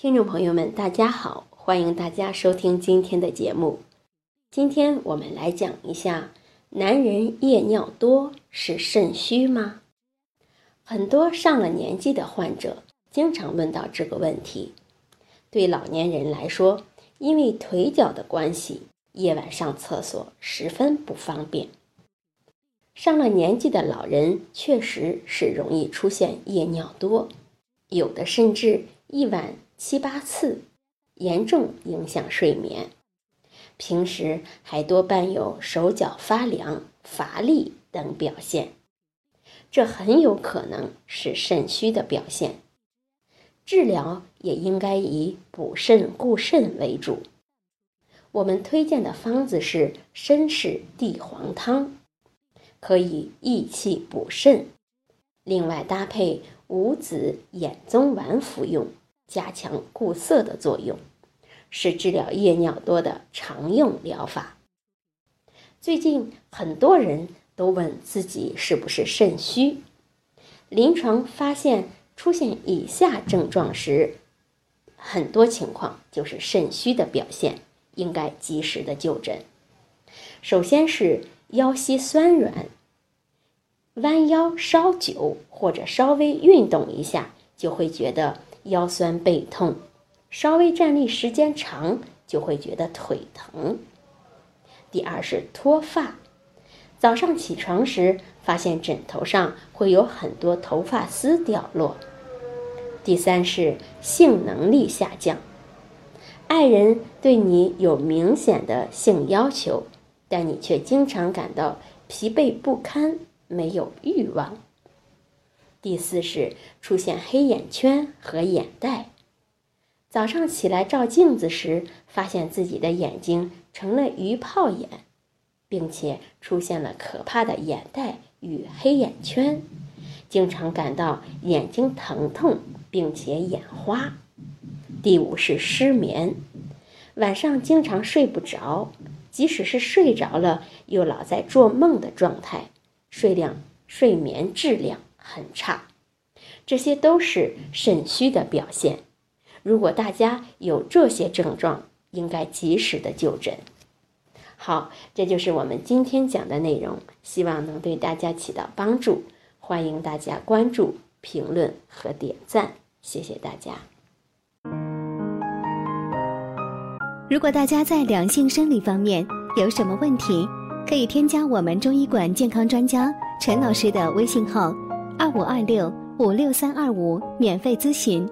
听众朋友们，大家好，欢迎大家收听今天的节目。今天我们来讲一下，男人夜尿多是肾虚吗？很多上了年纪的患者经常问到这个问题。对老年人来说，因为腿脚的关系，夜晚上厕所十分不方便。上了年纪的老人确实是容易出现夜尿多，有的甚至一晚。七八次，严重影响睡眠。平时还多伴有手脚发凉、乏力等表现，这很有可能是肾虚的表现。治疗也应该以补肾固肾为主。我们推荐的方子是参芪地黄汤，可以益气补肾，另外搭配五子衍宗丸服用。加强固涩的作用，是治疗夜尿多的常用疗法。最近很多人都问自己是不是肾虚，临床发现出现以下症状时，很多情况就是肾虚的表现，应该及时的就诊。首先是腰膝酸软，弯腰稍久或者稍微运动一下，就会觉得。腰酸背痛，稍微站立时间长就会觉得腿疼。第二是脱发，早上起床时发现枕头上会有很多头发丝掉落。第三是性能力下降，爱人对你有明显的性要求，但你却经常感到疲惫不堪，没有欲望。第四是出现黑眼圈和眼袋，早上起来照镜子时，发现自己的眼睛成了鱼泡眼，并且出现了可怕的眼袋与黑眼圈，经常感到眼睛疼痛，并且眼花。第五是失眠，晚上经常睡不着，即使是睡着了，又老在做梦的状态，睡量、睡眠质量。很差，这些都是肾虚的表现。如果大家有这些症状，应该及时的就诊。好，这就是我们今天讲的内容，希望能对大家起到帮助。欢迎大家关注、评论和点赞，谢谢大家。如果大家在两性生理方面有什么问题，可以添加我们中医馆健康专家陈老师的微信号。二五二六五六三二五，免费咨询。